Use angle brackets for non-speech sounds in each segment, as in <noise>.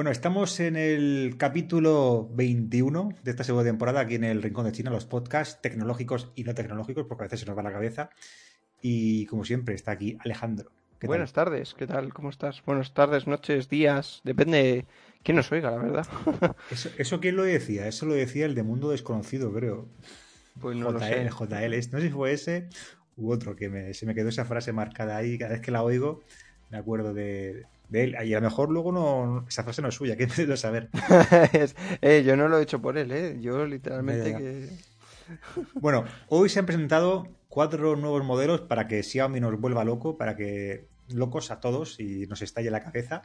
Bueno, estamos en el capítulo 21 de esta segunda temporada aquí en el Rincón de China, los podcasts tecnológicos y no tecnológicos, porque a veces se nos va la cabeza. Y como siempre, está aquí Alejandro. Buenas tardes, ¿qué tal? ¿Cómo estás? Buenas tardes, noches, días, depende quién nos oiga, la verdad. <laughs> ¿Eso, ¿Eso quién lo decía? Eso lo decía el de Mundo Desconocido, creo. Pues no JL, lo sé. JL, no sé si fue ese u otro, que me, se me quedó esa frase marcada ahí, cada vez que la oigo me acuerdo de, de él. Y a lo mejor luego no, esa frase no es suya, que me saber. Eh, yo no lo he hecho por él, ¿eh? Yo literalmente Ya, ya. que... Bueno, hoy se han presentado cuatro nuevos modelos para que Xiaomi nos vuelva loco, para que locos a todos y nos estalle la cabeza.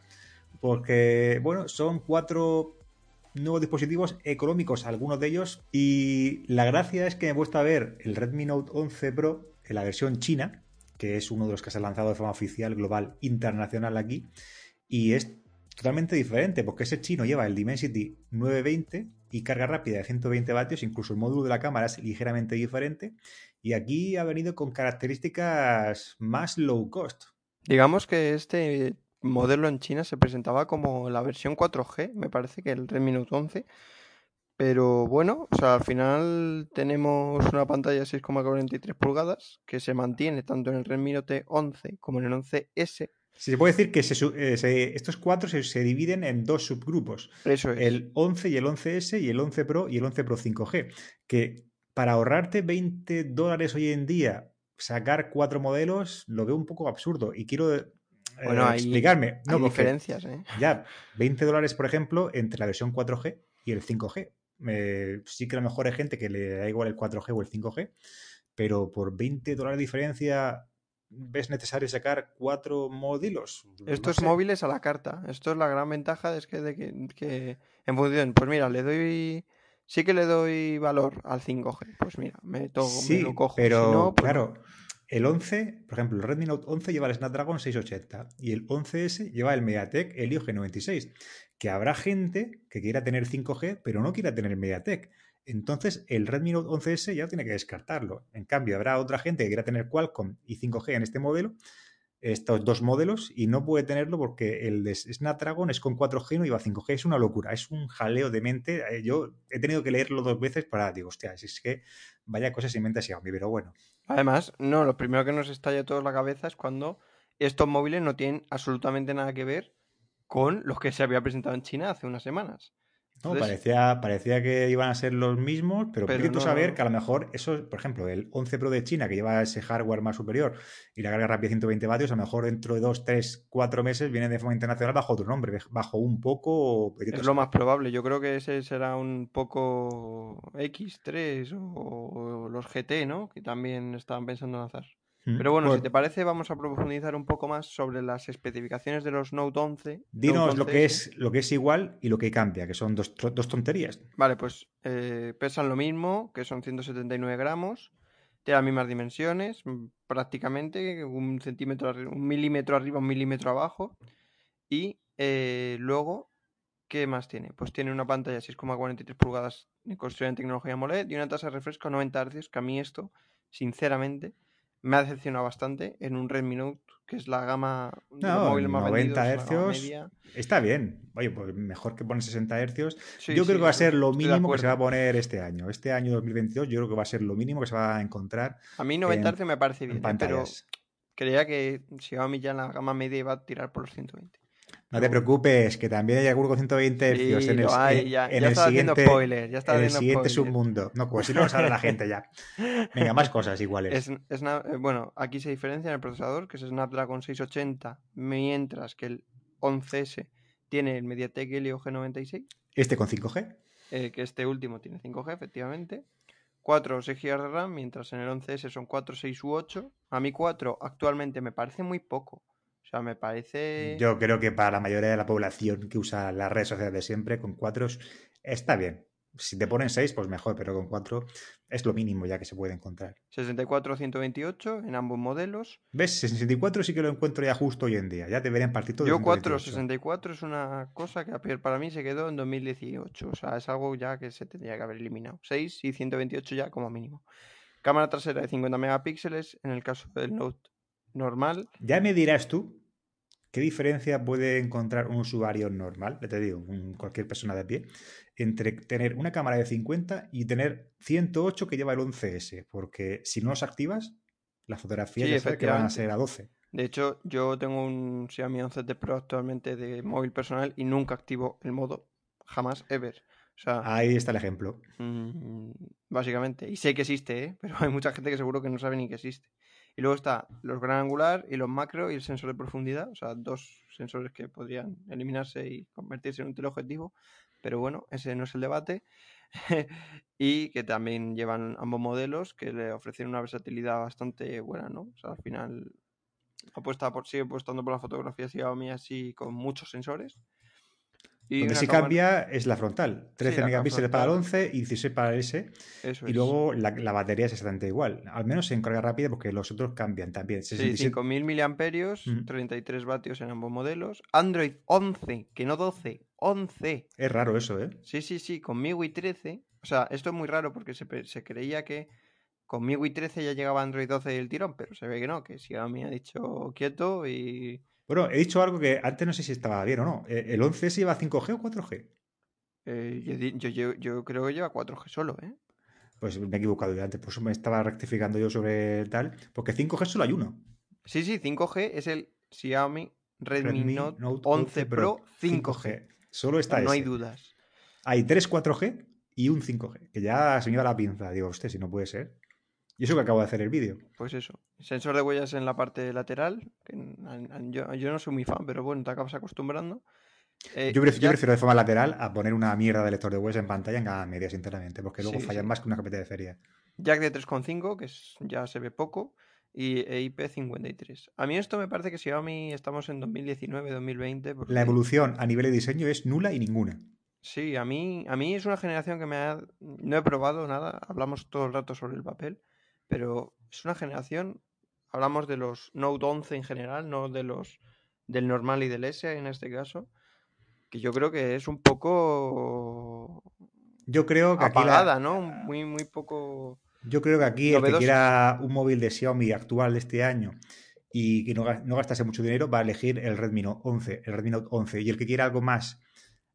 Porque, bueno, son cuatro nuevos dispositivos económicos, algunos de ellos. Y la gracia es que me he puesto a ver el Redmi Note 11 Pro en la versión china, que es uno de los que se ha lanzado de forma oficial, global, internacional aquí. Y es totalmente diferente, porque ese chino lleva el Dimensity 920 y carga rápida de 120 vatios, incluso el módulo de la cámara es ligeramente diferente. Y aquí ha venido con características más low cost. Digamos que este modelo en China se presentaba como la versión 4G, me parece que el Redmi Note 11. Pero bueno, o sea, al final tenemos una pantalla de 6,43 pulgadas que se mantiene tanto en el Redmi Note 11 como en el 11S. Si se puede decir que se eh, se- estos cuatro se, se dividen en dos subgrupos. Eso es. El 11 y el 11S y el 11 Pro y el 11 Pro 5G. Que para ahorrarte 20 dólares hoy en día, sacar cuatro modelos, lo veo un poco absurdo. Y quiero eh, Bueno, hay- explicarme. No, Hay diferencias, ¿eh? ya, 20 dólares, por ejemplo, entre la versión 4G y el 5G. Eh, sí que a lo mejor hay gente que le da igual el 4G o el 5G, pero por 20 dólares de diferencia, ¿ves necesario sacar cuatro modelos? Esto No es sé. móviles a la carta. Esto es la gran ventaja, es que, de que, que en función, pues mira, le doy, sí que le doy valor al 5G. Pues mira, me, to- me Sí, lo cojo. Si pero no, pues claro, el 11, por ejemplo, el Redmi Note 11 lleva el Snapdragon 680 y el 11S lleva el MediaTek Helio G96, que habrá gente que quiera tener 5G, pero no quiera tener MediaTek. Entonces, el Redmi Note 11S ya tiene que descartarlo. En cambio, habrá otra gente que quiera tener Qualcomm y 5G en este modelo, estos dos modelos, y no puede tenerlo porque el de Snapdragon es con 4G y no lleva 5G. Es una locura, es un jaleo de mente. Eh, Yo he tenido que leerlo dos veces para, digo, hostia, si es que vaya cosas se inventa Xiaomi, pero bueno. Además, no, lo primero que nos estalla a todos la cabeza es cuando estos móviles no tienen absolutamente nada que ver con los que se había presentado en China hace unas semanas. No, Entonces- parecía, parecía que iban a ser los mismos, pero, Pero tú no, saber que a lo mejor eso, por ejemplo, el 11 Pro de China, que lleva ese hardware más superior y la carga rápida de 120 vatios, a lo mejor dentro de 2, 3, 4 meses viene de forma internacional bajo otro nombre, bajo un poco. Es lo más probable. Yo creo que ese será un poco X3 o, o los GT, ¿no? Que también estaban pensando en lanzar. Pero bueno, si Pues, te parece, vamos a profundizar un poco más sobre las especificaciones de los Note 11. Dinos Note lo que 11S. es lo que es igual y lo que cambia, que son dos, dos tonterías. Vale, pues eh, pesan lo mismo, que son 179 gramos, tienen las mismas dimensiones, mm, prácticamente un centímetro, un milímetro arriba, un milímetro abajo. Y eh, luego, ¿qué más tiene? Pues tiene una pantalla 6,43 pulgadas construida en tecnología AMOLED y una tasa de refresco a 90 Hz, que a mí esto, sinceramente, me ha decepcionado bastante en un Redmi Note, que es la gama de No, móviles más 90 vendidos, la gama hercios. media. Está bien. Oye, pues mejor que poner 60 hercios. Sí, yo creo que va a ser lo mínimo que se va a poner este año. Este año 2022 yo creo que va a ser lo mínimo que se va a encontrar A mí 90 en, Hz me parece en bien, ¿eh? pero creía que Xiaomi ya en la gama media iba a tirar por los 120. No te preocupes, que también hay alguno con 120 hercios sí, en el, hay, en- ya, en ya el siguiente, spoilers, ya en el siguiente spoilers. submundo. No, pues si no lo sabe la gente ya. Venga, más cosas iguales. Es, es na- eh, bueno, aquí se diferencia en el procesador, que es Snapdragon 680, mientras que el 11S tiene el MediaTek Helio G96, Este con 5G. eh, que este último tiene 5G, efectivamente. 4 o 6 GB de RAM, mientras en el 11S son 4, 6 u 8. A mí 4 actualmente me parece muy poco. Sea, me parece... Yo creo que para la mayoría de la población que usa las redes sociales de siempre, con 4 está bien. Si te ponen 6, pues mejor, pero con 4 es lo mínimo ya que se puede encontrar. 64 128 en ambos modelos. ¿Ves? 64 sí que lo encuentro ya justo hoy en día. Ya deberían partir todo de Yo 4 128. 64 es una cosa que para mí se quedó en 2018. O sea, es algo ya que se tendría que haber eliminado. 6 y 128 ya como mínimo. Cámara trasera de 50 megapíxeles en el caso del Note normal. Ya me dirás tú ¿qué diferencia puede encontrar un usuario normal, te digo, cualquier persona de pie, entre tener una cámara de 50 y tener 108 que lleva el 11S? Porque si no los activas, las fotografías ya sabes que van a ser a 12. De hecho, yo tengo un Xiaomi 11T Pro actualmente de móvil personal y nunca activo el modo. Jamás, ever. Ahí está el ejemplo. Mm, básicamente. Y sé que existe, ¿eh? <laughs> pero hay mucha gente que seguro que no sabe ni que existe. Y luego está los gran angular y los macro y el sensor de profundidad. O sea, dos sensores que podrían eliminarse y convertirse en un teleobjetivo. Pero bueno, ese no es el debate. <laughs> y que también llevan ambos modelos que le ofrecen una versatilidad bastante buena, ¿no? O sea, al final apuesta por, sigue apostando por la fotografía Xiaomi así con muchos sensores. Y Donde sí cambia es la frontal. 13 megapíxeles para el 11 y 16 para el S. y luego la, batería es exactamente igual. Al menos en carga rápida porque los otros cambian también. 5.000 miliamperios, 33 vatios en ambos modelos. Android 11, que no 12, 11. Es raro eso, ¿eh? Sí, sí, sí, con MIUI 13. O sea, esto es muy raro porque se, se creía que con MIUI 13 ya llegaba Android 12 y el tirón, pero se ve que no, que Xiaomi ha dicho quieto y... Bueno, he dicho algo que antes no sé si estaba bien o no. Eh, ¿El 11S lleva 5G o 4G? Eh, yo, creo que lleva 4G solo, ¿eh? Pues me he equivocado antes, por eso me estaba rectificando yo sobre tal. Porque 5G solo hay uno. Sí, sí, 5G es el Xiaomi Redmi, Note, 11 Pro 5G. Solo está No hay dudas. Hay 3 4G y un 5G, que ya se me iba la pinza. Digo, usted, si no puede ser. Y eso que acabo de hacer el vídeo. Pues eso. Sensor de huellas en la parte lateral. yo, no soy muy fan, pero bueno, te acabas acostumbrando. Eh, yo, prefiero, de forma lateral a poner una mierda de lector de huellas en pantalla en cada media, sinceramente, porque luego fallan más que una carpeta de feria. Jack de 3.5, que ya se ve poco, y e IP53. A mí esto me parece que si mí estamos en 2019-2020. La evolución a nivel de diseño es nula y ninguna. Sí, a mí, a mí es una generación que me ha... No he probado nada, hablamos todo el rato sobre el papel, pero es una generación, hablamos de los Note 11 en general, no de los del normal y del S en este caso, que yo creo que es un poco yo creo que apagada, aquí ¿no? Muy muy poco Yo creo que aquí el que quiera un móvil de Xiaomi actual de este año y que no, no gastase mucho dinero va a elegir el Redmi Note 11, el Redmi Note 11 y el que quiera algo más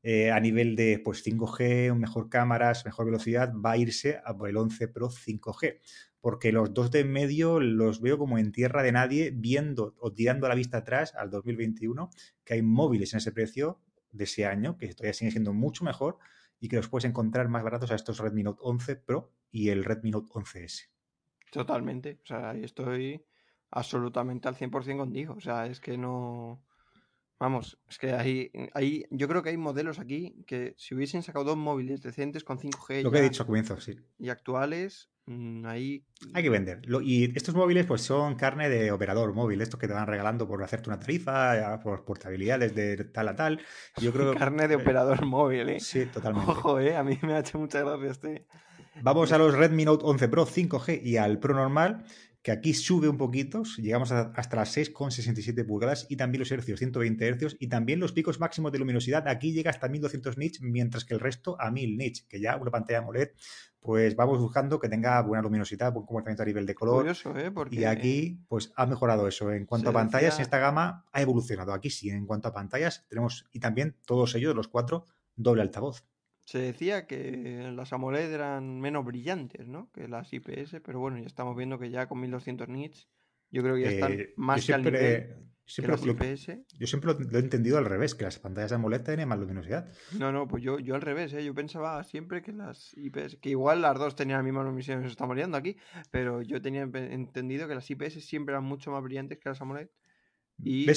eh, a nivel de pues 5G, mejor cámaras, mejor velocidad, va a irse a por el 11 Pro 5G. Porque los dos de en medio los veo como en tierra de nadie, viendo o tirando la vista atrás al 2021, que hay móviles en ese precio de ese año, que todavía siguen siendo mucho mejor y que los puedes encontrar más baratos a estos Redmi Note 11 Pro y el Redmi Note 11S. Totalmente, o sea, ahí estoy absolutamente al 100% contigo, o sea, es que no... Vamos, es que hay, hay, yo creo que hay modelos aquí que si hubiesen sacado dos móviles decentes con 5G Lo que he dicho al comienzo, sí. y actuales, mm, ahí... Hay que vender. y estos móviles pues son carne de operador móvil, estos que te van regalando por hacerte una tarifa, por portabilidades de tal a tal. Yo <laughs> creo Carne de operador móvil, ¿eh? Sí, totalmente. Ojo, ¿eh? A mí me ha hecho mucha gracia este... Vamos a los Redmi Note 11 Pro 5G y al Pro normal que aquí sube un poquito, llegamos hasta las 6,67 pulgadas y también los hercios 120 hercios y también los picos máximos de luminosidad aquí llega hasta 1200 nits, mientras que el resto a 1000 nits, que ya una pantalla AMOLED, pues vamos buscando que tenga buena luminosidad, buen comportamiento a nivel de color. ¿eh? Y aquí pues ha mejorado eso. En cuanto a pantallas, esta gama ha evolucionado. Aquí sí, en cuanto a pantallas tenemos y también todos ellos, los cuatro, doble altavoz. Se decía que las AMOLED eran menos brillantes, ¿no? Que las IPS, pero bueno, ya estamos viendo que ya con 1200 nits, yo creo que ya están eh, más que al nivel siempre que las IPS. Yo siempre lo, he entendido al revés, que las pantallas de AMOLED tienen más luminosidad. No, no, pues yo, yo al revés, ¿eh? yo pensaba siempre que las IPS, que igual las dos tenían la misma luminosidad, se estamos liando aquí, pero yo tenía entendido que las IPS siempre eran mucho más brillantes que las AMOLED. Y,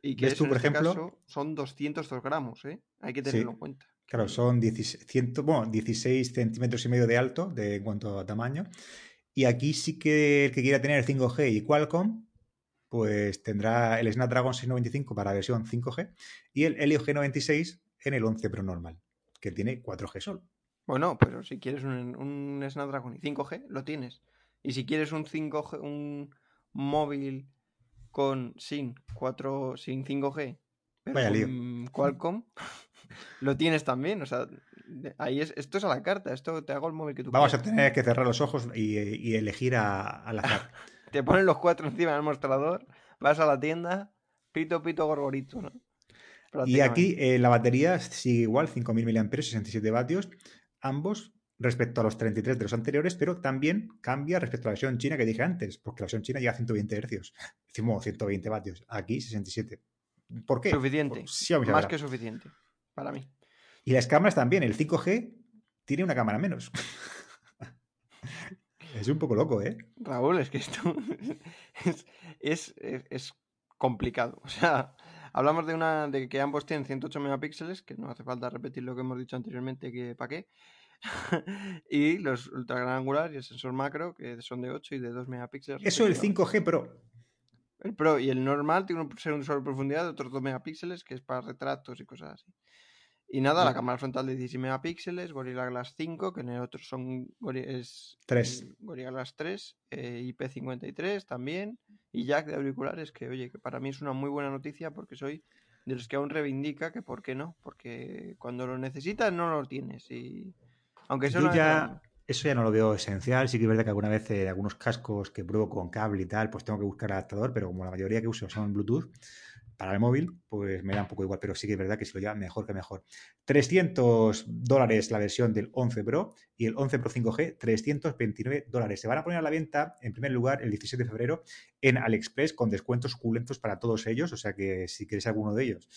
y que tú, por este ejemplo? son 202 gramos, ¿eh? Hay que tenerlo en cuenta. Claro, son 16, centímetros y medio de alto de, en cuanto a tamaño. Y aquí sí que el que quiera tener 5G y Qualcomm, pues tendrá el Snapdragon 695 para la versión 5G y el Helio G96 en el 11 Pro normal, que tiene 4G solo. Bueno, pero si quieres un, Snapdragon y 5G, lo tienes. Y si quieres un 5G, un móvil con sin 4 sin 5G, pero Vaya lío. Qualcomm, lo tienes también. O sea, ahí es, esto es a la carta, esto te hago el móvil que tú Vamos a tener que cerrar los ojos y, elegir a, al azar. <laughs> te ponen los cuatro encima del mostrador, vas a la tienda, Pito, pito, gorgorito, ¿no? Y aquí eh, la batería sigue igual, 5.000 mAh, 67 vatios, ambos respecto a los 33 de los anteriores, pero también cambia respecto a la versión china que dije antes, porque la versión china llega a 120 Hz, decimos 120 vatios, aquí 67. ¿Por qué? Suficiente, más que suficiente, para mí. Y las cámaras también, el 5G tiene una cámara menos. es un poco loco, ¿eh? Raúl, es que esto <laughs> es, es complicado. O sea, Hablamos de una de que ambos tienen 108 megapíxeles, que no hace falta repetir lo que hemos dicho anteriormente, que para qué. <laughs> y los ultra gran angular y el sensor macro, que son de 8 y de 2 megapíxeles. Eso el 5G Pro. El Pro y el normal tiene un sensor de profundidad de otros 2 megapíxeles, que es para retratos y cosas así. Y nada, la cámara frontal de 16 megapíxeles, Gorilla Glass 5, que en el otro son es 3. Gorilla Glass 3, eh, IP53 también, y jack de auriculares, que oye, que para mí es una muy buena noticia porque soy de los que aún reivindica que por qué no, porque cuando lo necesitas no lo tienes y aunque eso ya eso ya no lo veo esencial, sí que es verdad que alguna vez eh, algunos cascos que pruebo con cable y tal, pues tengo que buscar adaptador, pero como la mayoría que uso son Bluetooth, para el móvil, pues me da un poco igual, pero sí que es verdad que si lo lleva mejor que mejor. 300 dólares la versión del 11 Pro y el 11 Pro 5G, 329 dólares. Se van a poner a la venta, en primer lugar, el 17 de febrero en AliExpress con descuentos suculentos para todos ellos, o sea que si queréis alguno de ellos,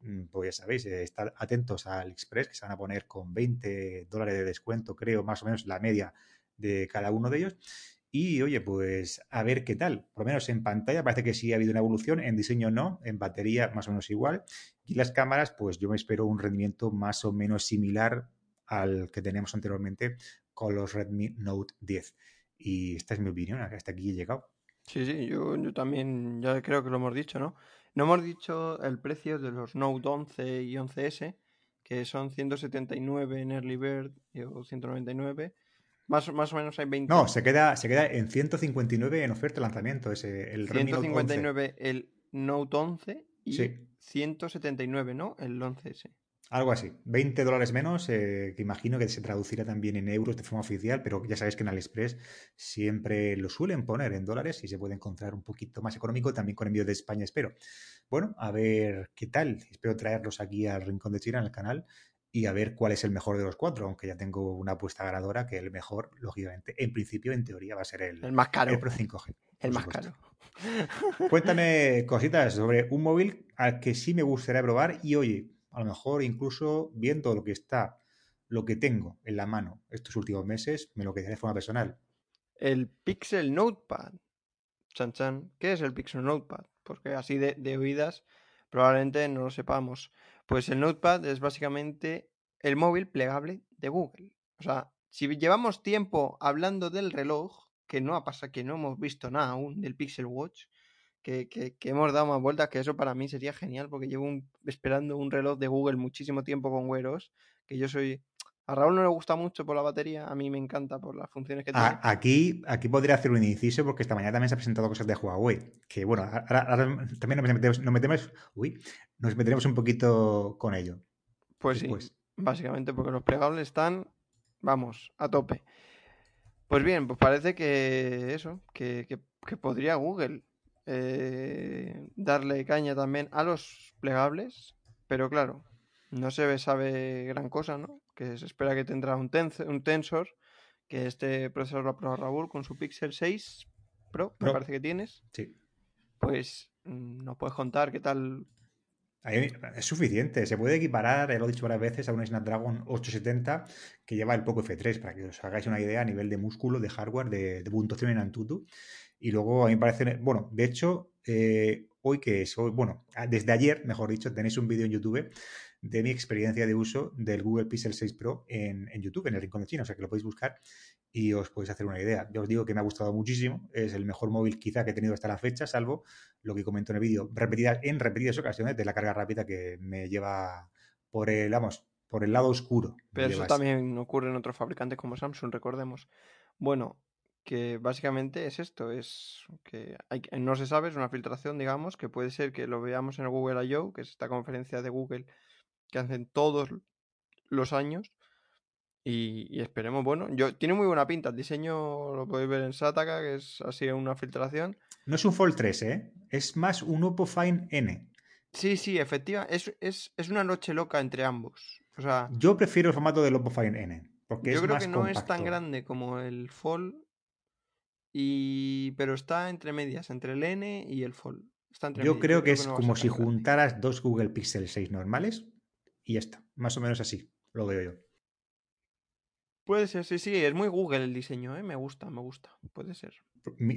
mm, pues ya sabéis, eh, estar atentos a AliExpress, que se van a poner con 20 dólares de descuento, creo, más o menos la media de cada uno de ellos. Y oye, pues a ver qué tal. Por lo menos en pantalla parece que sí ha habido una evolución, en diseño no, en batería más o menos igual. Y las cámaras, pues yo me espero un rendimiento más o menos similar al que tenemos anteriormente con los Redmi Note 10. Y esta es mi opinión, hasta aquí he llegado. Sí, sí, yo, yo también ya creo que lo hemos dicho, ¿no? No hemos dicho el precio de los Note 11 y 11S, que son 179 en Early Bird o 199 más, más o menos hay 20. No, se queda, se queda en 159 en oferta de lanzamiento. Ese, el 159 el Note 11 y 179, ¿no? El 11S. Algo así. 20 dólares menos, eh, que imagino que se traducirá también en euros de forma oficial, pero ya sabéis que en AliExpress siempre lo suelen poner en dólares y se puede encontrar un poquito más económico, también con envío de España, espero. Bueno, a ver qué tal. Espero traerlos aquí al Rincón de China, en el canal, y a ver cuál es el mejor de los cuatro, aunque ya tengo una apuesta ganadora que el mejor, lógicamente, en principio, en teoría, va a ser el, el más caro. El Pro 5G. El más caro. <laughs> Cuéntame <laughs> cositas sobre un móvil al que sí me gustaría probar y oye, a lo mejor incluso viendo lo que está, lo que tengo en la mano estos últimos meses, me lo quedaré de forma personal. El Pixel Notepad. Chan chan. ¿Qué es el Pixel Notepad? Porque así de, de oídas probablemente no lo sepamos. Pues el Notepad es básicamente el móvil plegable de Google. O sea, si llevamos tiempo hablando del reloj, que no ha pasado, que no hemos visto nada aún del Pixel Watch, que, hemos dado más vueltas, que eso para mí sería genial, porque llevo esperando un reloj de Google muchísimo tiempo con Wear que yo soy... A Raúl no le gusta mucho por la batería, a mí me encanta por las funciones que tiene. Aquí, aquí podría hacer un inciso porque esta mañana también se ha presentado cosas de Huawei. Que bueno, ahora, también nos metemos, nos metemos, uy, nos meteremos un poquito con ello. Pues sí, básicamente porque los plegables están, vamos, a tope. Pues bien, pues parece que eso, que, podría Google eh, darle caña también a los plegables, pero claro, no se sabe gran cosa, ¿no? Que se espera que tendrá un, un tensor, que este procesador lo ha Raúl con su Pixel 6 Pro, me parece que tienes. Sí. Pues mm, nos puedes contar qué tal es suficiente, se puede equiparar, lo he dicho varias veces, a un Snapdragon 870 que lleva el Poco F3, para que os hagáis una idea a nivel de músculo, de hardware, de, puntuación en Antutu. Y luego a mí me parece, bueno, de hecho, eh, hoy que es, hoy, bueno, desde ayer, mejor dicho, tenéis un vídeo en YouTube de mi experiencia de uso del Google Pixel 6 Pro en, YouTube, en el Rincón de China, o sea que lo podéis buscar y os podéis hacer una idea. Yo os digo que me ha gustado muchísimo, es el mejor móvil quizá que he tenido hasta la fecha, salvo lo que comento en el vídeo repetidas, en repetidas ocasiones de la carga rápida que me lleva por el, vamos, por el lado oscuro. Pero eso también ocurre en otros fabricantes como Samsung, recordemos. Bueno, que básicamente es esto, es que hay, no se sabe, es una filtración, digamos, que puede ser que lo veamos en el Google I.O., que es esta conferencia de Google que hacen todos los años. Y, esperemos, bueno, yo tiene muy buena pinta. El diseño lo podéis ver en Sataka, que es así una filtración. No es un Fold 3, ¿eh? Es más un Oppo Find N. Sí, sí, efectiva. Es, es, es una noche loca entre ambos. O sea, Yo prefiero el formato del Oppo Find N. Porque yo es creo más que no es tan grande como el Fold. Y... Pero está entre medias, entre el N y el Fold. Está entre Yo medias, creo que es como si grande. juntaras dos Google Pixel 6 normales y ya está. Más o menos así. Lo veo yo. Puede ser, sí, sí, es muy Google el diseño, ¿eh? Me gusta, me gusta. Puede ser.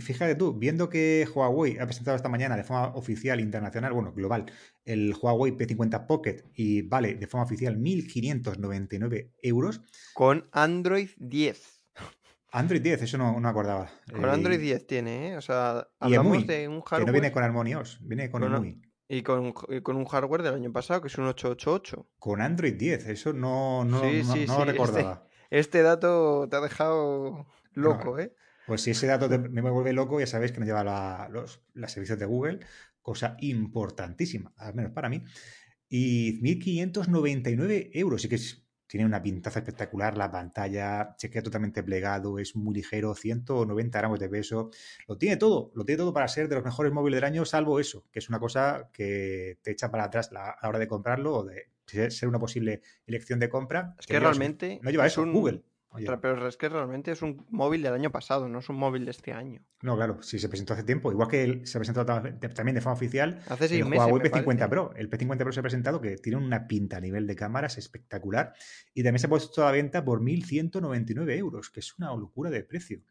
Fíjate tú, viendo que Huawei ha presentado esta mañana de forma oficial internacional, bueno, global, el Huawei P50 Pocket y vale de forma oficial 1.599 euros. Con Android 10. Android 10, eso no, no acordaba. Con Eh, Android 10 tiene, ¿eh? O sea, hablamos EMUI, de un Que hardware no viene con Harmonios, viene con Con- EMUI. Y con, y con un hardware del año pasado, que es un 888. Con Android 10, eso no, no, Sí, no- sí, no sí, lo recordaba. Este dato te ha dejado loco, ¿eh? Pues si ese dato te- me vuelve loco, ya sabéis que no lleva la- los, los servicios de Google, cosa importantísima, al menos para mí. Y 1.599 euros, sí que es- tiene una pintaza espectacular, la pantalla se queda totalmente plegado, es muy ligero, 190 gramos de peso, lo tiene todo, lo tiene todo para ser de los mejores móviles del año, salvo eso, que es una cosa que te echa para atrás la- a la hora de comprarlo o de ser una posible elección de compra. Es que lleva eso. realmente No lleva es eso, un- Google. Otra, Pero es que realmente es un móvil del año pasado, no es un móvil de este año. No, claro, sí se presentó hace tiempo. Igual que el- se presentó ta- también de forma oficial Hace seis el meses. Huawei me P50 parece. Pro. El P50 Pro se ha presentado que tiene una pinta a nivel de cámaras espectacular y también se ha puesto a la venta por 1.199 euros, que es una locura de precio.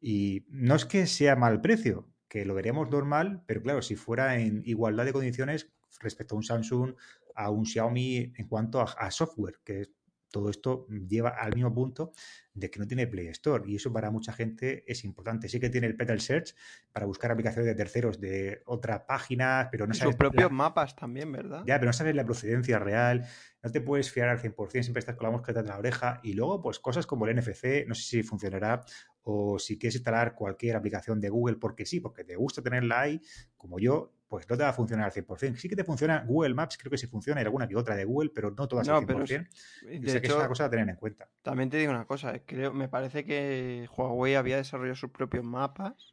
Y no es que sea mal precio, que lo veríamos normal, pero claro, si fuera en igualdad de condiciones respecto a un Samsung, a un Xiaomi en cuanto a, a software, que es- todo esto lleva al mismo punto de que no tiene Play Store y eso para mucha gente es importante. Sí que tiene el Petal Search para buscar aplicaciones de terceros de otras páginas, pero no sabes sus propios la- mapas también, ¿verdad? ya, pero no sabes la procedencia real, no te puedes fiar al 100%, siempre estás con la mosca detrás de la oreja. Y luego, pues cosas como el NFC, no sé si funcionará o si quieres instalar cualquier aplicación de Google porque sí, porque te gusta tenerla ahí, como yo, pues no te va a funcionar al 100%. Sí que te funciona Google Maps, creo que sí funciona, y alguna que otra de Google, pero no todas No, al pero 100%. Y y sé que es una cosa a tener en cuenta. también te digo una cosa, eh, creo, me parece que Huawei había desarrollado sus propios mapas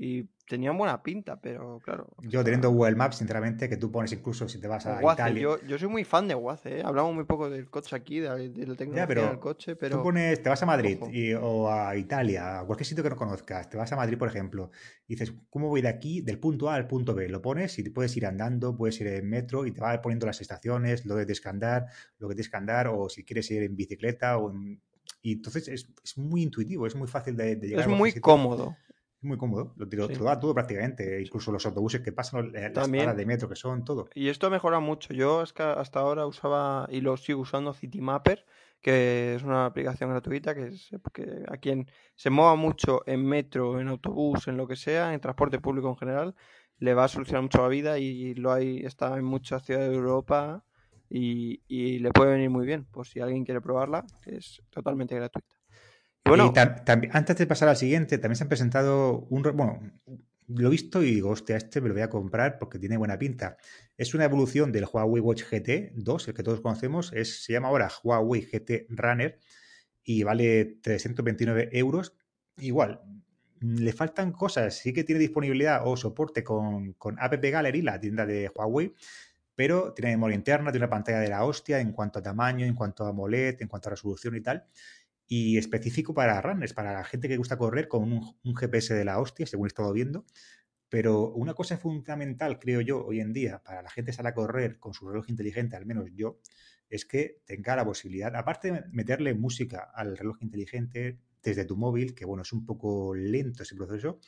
y tenían buena pinta, pero claro. Yo teniendo Google Maps, sinceramente, que tú pones incluso si te vas a Waze, Italia. yo, yo soy muy fan de Waze, ¿eh? hablamos muy poco del coche aquí, de, de la tecnología pero del coche, pero Tú pones, te vas a Madrid y- o a Italia, a cualquier sitio que no conozcas, te vas a Madrid, por ejemplo, y dices, ¿cómo voy de aquí, del punto A al punto B? Lo pones y te puedes ir andando, puedes ir en metro y te va poniendo las estaciones, lo que tienes que andar, lo que tienes que andar, o si quieres ir en bicicleta o en... Y entonces es, es muy intuitivo, es muy fácil de, de llegar es a muy sitio. cómodo. Es muy cómodo, lo, Sí. da todo prácticamente, incluso los autobuses que pasan, las También- paradas de metro que son, todo. Y esto mejora mucho. Yo es que hasta ahora usaba y lo sigo usando Citymapper, que es una aplicación gratuita que, es, que a quien se mueva mucho en metro, en autobús, en lo que sea, en transporte público en general, le va a solucionar mucho la vida y lo hay, está en muchas ciudades de Europa y, y le puede venir muy bien. Por si alguien quiere probarla, es totalmente gratuita. Bueno, Y antes de pasar al siguiente, también se han presentado un... Bueno, lo he visto y digo, hostia, este me lo voy a comprar porque tiene buena pinta. Es una evolución del Huawei Watch GT 2, el que todos conocemos. Es, se llama ahora Huawei GT Runner y vale 329 euros. Igual, le faltan cosas. Sí que tiene disponibilidad o soporte con, con App Gallery, la tienda de Huawei, pero tiene memoria interna, tiene una pantalla de la hostia en cuanto a tamaño, en cuanto a AMOLED, en cuanto a resolución y tal y específico para runners, para la gente que gusta correr con un, GPS de la hostia, según he estado viendo. Pero una cosa fundamental, creo yo, hoy en día, para la gente sale a correr con su reloj inteligente, al menos yo, es que tenga la posibilidad, aparte de meterle música al reloj inteligente desde tu móvil, que bueno, es un poco lento ese proceso,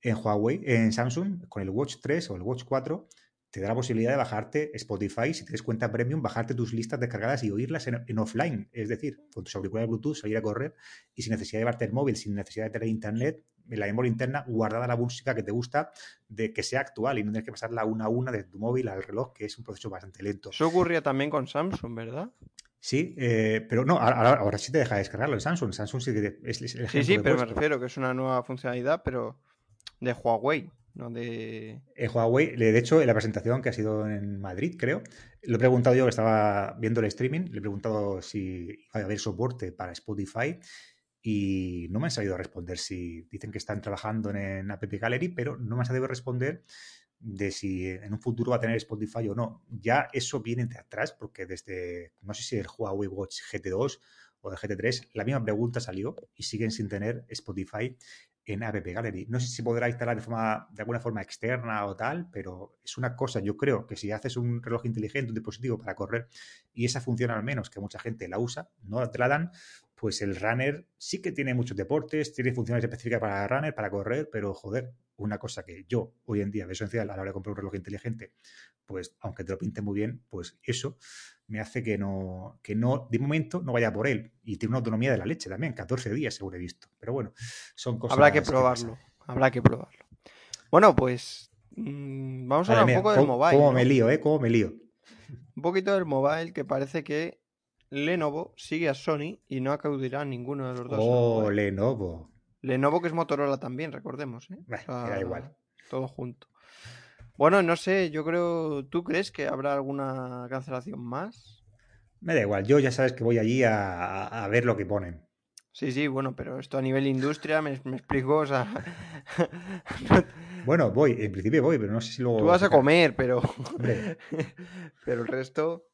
en Huawei, en Samsung, con el Watch 3 o el Watch 4, te da la posibilidad de bajarte Spotify, si tienes cuenta premium, bajarte tus listas descargadas y oírlas en, en offline, es decir, con tus auriculares Bluetooth, salir a correr y sin necesidad de llevarte el móvil, sin necesidad de tener internet, en la memoria interna guardada la música que te gusta, de que sea actual y no tienes que pasarla una a una desde tu móvil al reloj, que es un proceso bastante lento. eso ocurría también con Samsung, ¿verdad? Sí, eh, pero no, ahora, ahora, sí te deja descargarlo en Samsung. Samsung sí que es, es el Sí, ejemplo sí, pero me refiero que es una nueva funcionalidad, pero de Huawei, no de... En Huawei, le- de hecho, en la presentación que ha sido en Madrid, creo, lo he preguntado yo que estaba viendo el streaming, le he preguntado si iba a haber soporte para Spotify y no me han sabido responder si dicen que están trabajando en App Gallery, pero no me han sabido responder de si en un futuro va a tener Spotify o no. Ya eso viene de atrás, porque desde, no sé si el Huawei Watch GT2 o el GT3, la misma pregunta salió y siguen sin tener Spotify en App Gallery. No sé si podrá instalar de, forma, de alguna forma externa o tal, pero es una cosa, yo creo que si haces un reloj inteligente, un dispositivo para correr y esa funciona al menos, que mucha gente la usa, no te la dan, pues el runner sí que tiene muchos deportes, tiene funciones específicas para runner, para correr, pero joder, una cosa que yo hoy en día veo esencial a la hora de comprar un reloj inteligente, pues aunque te lo pinte muy bien, pues eso me hace que no, que no, de momento no vaya por él. Y tiene una autonomía de la leche también, 14 días seguro he visto. Pero bueno, son cosas. Habrá que probarlo, habrá que probarlo. Bueno, pues mm, vamos a hablar un poco del mobile. Cómo me lío, ¿eh? Cómo me lío. Un poquito del mobile, que parece que Lenovo sigue a Sony y no acudirá a ninguno de los dos. Oh, Lenovo. Lenovo que es Motorola también, recordemos. ¿eh? da igual. Todo junto. Bueno, no sé, yo creo. ¿Tú crees que habrá alguna cancelación más? Me da igual, yo ya sabes que voy allí a, ver lo que ponen. Sí, sí, bueno, pero esto a nivel industria me, explico, o sea. <laughs> bueno, voy, en principio voy, pero no sé si luego. Tú vas a comer, pero. <laughs> pero el resto.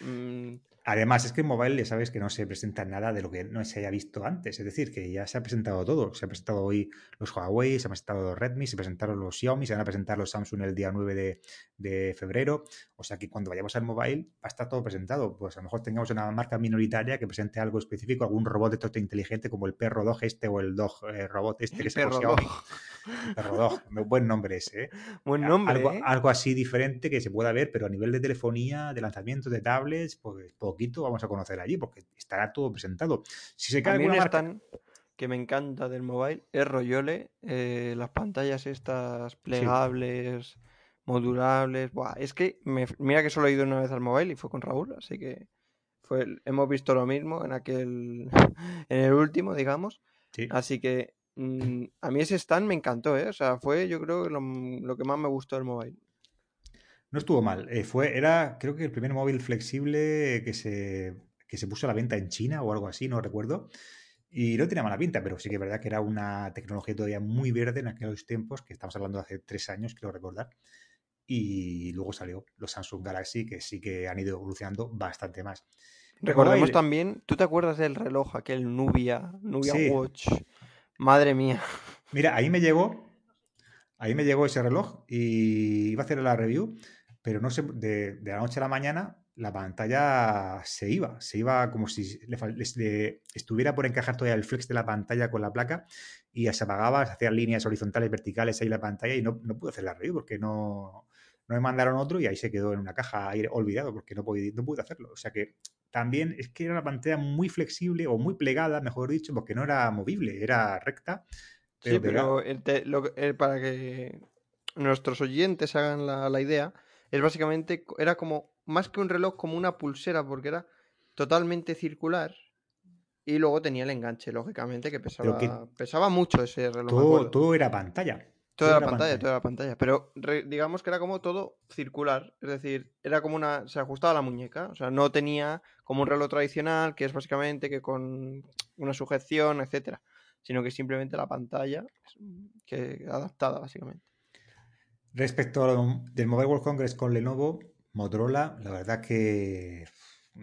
Mm, Además, es que en mobile ya sabes que no se presenta nada de lo que no se haya visto antes. Es decir, que ya se ha presentado todo. Se ha presentado hoy los Huawei, se ha presentado los Redmi, se presentaron los Xiaomi, se van a presentar los Samsung el día 9 de, febrero. O sea que cuando vayamos al mobile va a estar todo presentado. Pues a lo mejor tengamos una marca minoritaria que presente algo específico, algún robot de todo inteligente como el perro dog este o el dog eh, robot este que se Xiaomi. <laughs> Perro dog, buen nombre ese. ¿eh? Buen nombre. Algo, ¿eh? algo, así diferente que se pueda ver, pero a nivel de telefonía, de lanzamiento de tablets, pues poquito vamos a conocer allí, porque estará todo presentado. Si se cae alguna marca... que me encanta del mobile es Royole, eh, las pantallas estas plegables, modulables. es que mira que solo he ido una vez al mobile y fue con Raúl, así que fue, hemos visto lo mismo en aquel, <laughs> en el último, digamos. Así que mm, a mí ese stand me encantó, ¿eh? O sea, fue yo creo lo, lo que más me gustó del mobile. No estuvo mal. Eh, fue, era, creo que el primer móvil flexible que se, que se puso a la venta en China o algo así, no recuerdo. Y no tenía mala pinta, pero sí que es verdad que era una tecnología todavía muy verde en aquellos tiempos, que estamos hablando de hace tres años, quiero recordar. Y luego salió los Samsung Galaxy, que sí que han ido evolucionando bastante más. Recordemos también, ¿tú te acuerdas del reloj, aquel Nubia, Nubia Watch? Madre mía. Mira, ahí me llegó, ahí me llegó ese reloj y iba a hacer la review pero no sé, de, la noche a la mañana la pantalla se iba, se iba como si le, estuviera por encajar todavía el flex de la pantalla con la placa y ya se apagaba, se hacían líneas horizontales, verticales ahí la pantalla y no, no pude hacer la review porque no, no me mandaron otro y ahí se quedó en una caja ahí olvidado porque no pude, no pude hacerlo. O sea que también es que era una pantalla muy flexible o muy plegada, mejor dicho, porque no era movible, era recta. sí, pero para que nuestros oyentes hagan la, la idea, es básicamente, era como, más que un reloj, como una pulsera, porque era totalmente circular. Y luego tenía el enganche, lógicamente, que pesaba, pesaba mucho ese reloj. Todo, era pantalla. Todo, era pantalla, toda era pantalla. Pero digamos que era como todo circular. Es decir, era como una. Se ajustaba a la muñeca. O sea, no tenía como un reloj tradicional, que es básicamente que con una sujeción, etcétera. Sino que simplemente la pantalla, que adaptada, básicamente. Respecto al del Mobile World Congress con Lenovo, Motorola, la verdad que.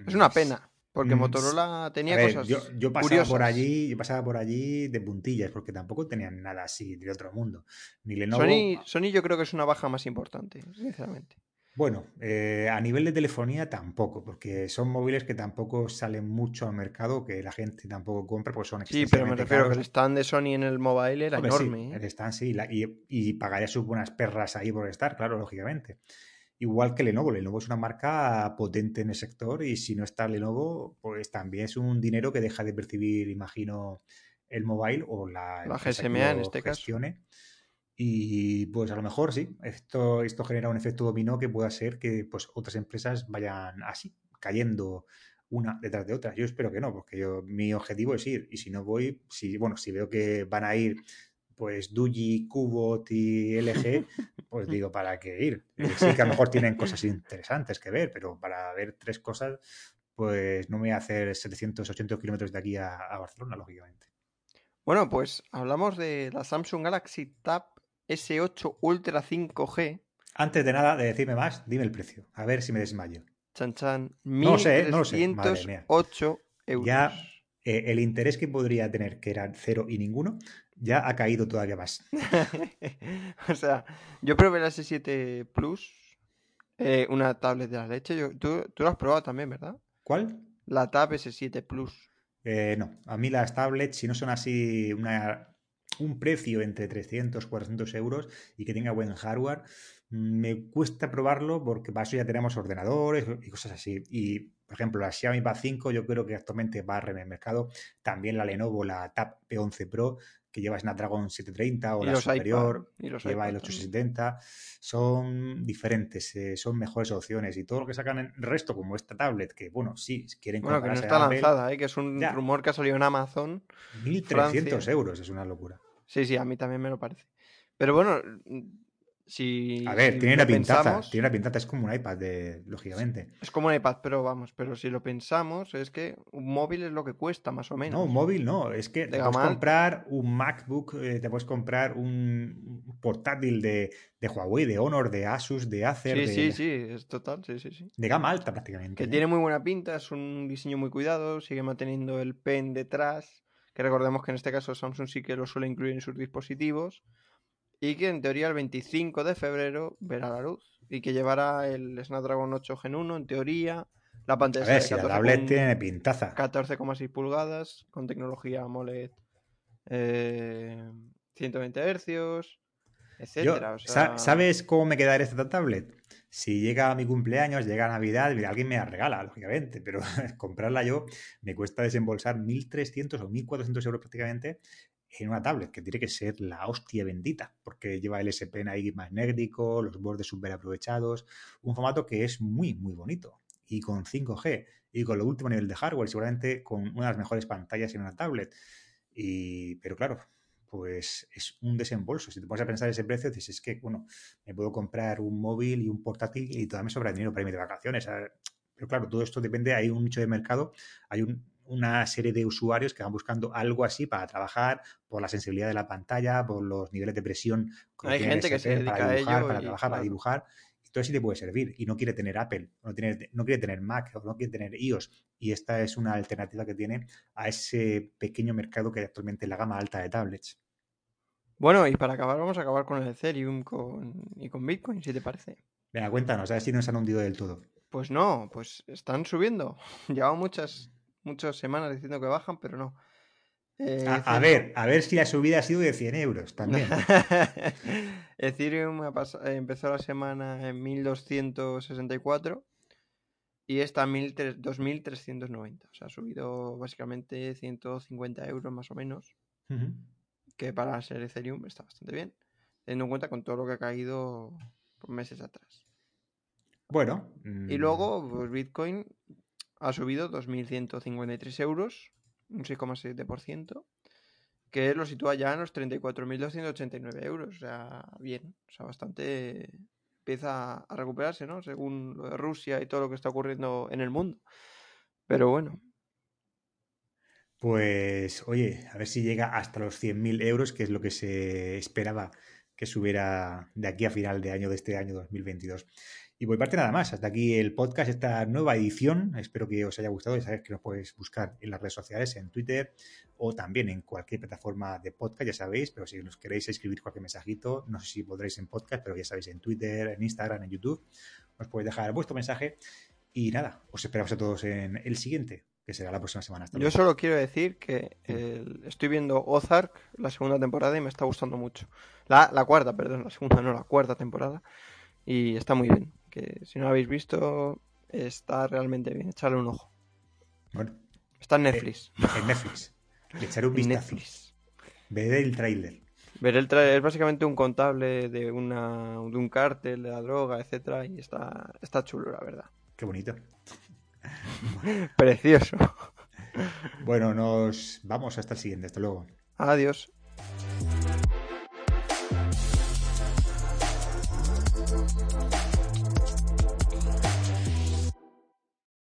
Es una pena. Porque mm, Motorola tenía cosas. Yo, pasaba por allí, yo pasaba por allí de puntillas, porque tampoco tenían nada así de otro mundo. Ni Lenovo. Sony, Sony yo creo que es una baja más importante, sinceramente. Bueno, eh, a nivel de telefonía tampoco, porque son móviles que tampoco salen mucho al mercado, que la gente tampoco compra, pues son Sí, pero me refiero que el stand de Sony en el mobile era enorme. Sí, ¿eh? El stand sí, y, y, pagaría sus buenas perras ahí por estar, claro, lógicamente. Igual que Lenovo, Lenovo es una marca potente en el sector y si no está Lenovo, pues también es un dinero que deja de percibir, imagino, el mobile o la, la GSMA en este caso. Y pues a lo mejor sí, esto, esto genera un efecto dominó que pueda ser que pues otras empresas vayan así, cayendo una detrás de otra. Yo espero que no, porque yo, mi objetivo es ir. Y si no voy, si, bueno, si veo que van a ir pues Duji, Cubot y LG, <laughs> pues digo, ¿para qué ir? Eh, sí que a lo mejor tienen cosas interesantes que ver, pero para ver tres cosas, pues no me voy a hacer 700, 800 kilómetros de aquí a Barcelona, lógicamente. Bueno, pues hablamos de la Samsung Galaxy Tab S8 Ultra 5G. Antes de nada, de decirme más, dime el precio. A ver si me desmayo. Chan chan. No sé, no sé. Madre mía. 1.308 euros. Ya eh, el interés que podría tener, que era cero y ninguno, ya ha caído todavía más. <laughs> o sea, yo probé la S7 Plus, eh, una tablet de la leche. Yo, tú, tú lo has probado también, ¿verdad? ¿Cuál? La Tab S7 Plus. Eh, no, a mí las tablets, si no son así una, un precio entre 300, 400 euros y que tenga buen hardware, me cuesta probarlo porque para eso ya tenemos ordenadores y cosas así. Y, por ejemplo, la Xiaomi Pad 5 yo creo que actualmente va a en el mercado. También la Lenovo, la Tab P11 Pro, que lleva Snapdragon 730 o la superior, y los lleva el 870. Son diferentes, eh, son mejores opciones. Y todo lo que sacan en el resto, como esta tablet, que, bueno, sí, quieren Bueno, que no está lanzada, ¿eh? que es un rumor que ha salido en Amazon. 1.300 euros, es una locura. Sí, sí, a mí también me lo parece. Pero bueno, a ver, tiene una pintaza, tiene una pintaza, es como un iPad, de, lógicamente. Es como un iPad, pero vamos, pero si lo pensamos, es que un móvil es lo que cuesta, más o menos. No, un móvil no, es que te puedes comprar un MacBook, eh, te puedes comprar un portátil de, Huawei, de Honor, de Asus, de Acer. Sí, sí, sí, es total, sí, sí, sí. De gama alta prácticamente. Que ¿eh? tiene muy buena pinta, es un diseño muy cuidado, sigue manteniendo el pen detrás, que recordemos que en este caso Samsung sí que lo suele incluir en sus dispositivos y que en teoría el 25 de febrero verá la luz y que llevará el Snapdragon 8 Gen 1 en teoría. La pantalla a ver, si la tablet tiene pintaza. 14,6 pulgadas con tecnología AMOLED 120 eh, Hz, etcétera. ¿Sabes cómo me quedará esta tablet? Si llega mi cumpleaños, llega Navidad, alguien me la regala, lógicamente, pero <laughs> comprarla yo me cuesta desembolsar 1.300 o 1.400 euros prácticamente en una tablet, que tiene que ser la hostia bendita, porque lleva el S Pen ahí magnético, los bordes súper aprovechados, un formato que es muy, muy bonito. Y con 5G y con lo último nivel de hardware, seguramente con una de las mejores pantallas en una tablet. Y, pero claro, pues es un desembolso. Si te pones a pensar ese precio, dices, es que, bueno, me puedo comprar un móvil y un portátil y todavía me sobra dinero para irme de vacaciones. Pero claro, todo esto depende, hay un nicho de mercado, hay un, una serie de usuarios que van buscando algo así para trabajar por la sensibilidad de la pantalla, por los niveles de presión. Que Hay gente que se dedica para dibujar, a ello para trabajar, para dibujar. Todo eso te puede servir. Y no quiere tener Apple, no, tiene, no quiere tener Mac, o no quiere tener iOS. Y esta es una alternativa que tiene a ese pequeño mercado que hay actualmente en la gama alta de tablets. Bueno, y para acabar, vamos a acabar con el Ethereum y con Bitcoin, si te parece. Venga, cuéntanos, a ver si nos han hundido del todo. Pues no, pues están subiendo. <laughs> Llevan muchas muchas semanas diciendo que bajan, pero no. Eh, a, ver, a ver si la subida ha sido de 100 euros también. <laughs> Ethereum empezó la semana en 1264 y está en 2390. O sea, ha subido básicamente 150 euros más o menos. Que para ser Ethereum está bastante bien. Teniendo en cuenta con todo lo que ha caído meses atrás. Bueno. Y luego, mm. pues Bitcoin ha subido 2.153 euros, un 6,7%, que lo sitúa ya en los 34.289 euros. O sea, bien, o sea, bastante empieza a recuperarse, ¿no? Según Rusia y todo lo que está ocurriendo en el mundo. Pero bueno. Pues, oye, a ver si llega hasta los 100.000 euros, que es lo que se esperaba que subiera de aquí a final de año de este año 2022. Y por parte nada más. Hasta aquí el podcast, esta nueva edición. Espero que os haya gustado. Ya sabéis que nos podéis buscar en las redes sociales, en Twitter o también en cualquier plataforma de podcast, ya sabéis. Pero si nos queréis escribir cualquier mensajito, no sé si podréis en podcast, pero ya sabéis, en Twitter, en Instagram, en YouTube, os podéis dejar vuestro mensaje. Y nada, os esperamos a todos en el siguiente, que será la próxima semana. Yo solo quiero decir que estoy viendo Ozark, la segunda temporada, y me está gustando mucho. La, la cuarta, perdón, la segunda, no, la cuarta temporada. Y está muy bien que si no lo habéis visto, está realmente bien. Echarle un ojo. Bueno. Está en Netflix. Eh, en Netflix. Le echaré un vistazo. Veré el tráiler. Veré el tráiler. Es básicamente un contable de, una, de un cártel, de la droga, etcétera, y está, está chulo, la verdad. Qué bonito. <laughs> Precioso. Bueno, nos vamos hasta el siguiente. Hasta luego. Adiós.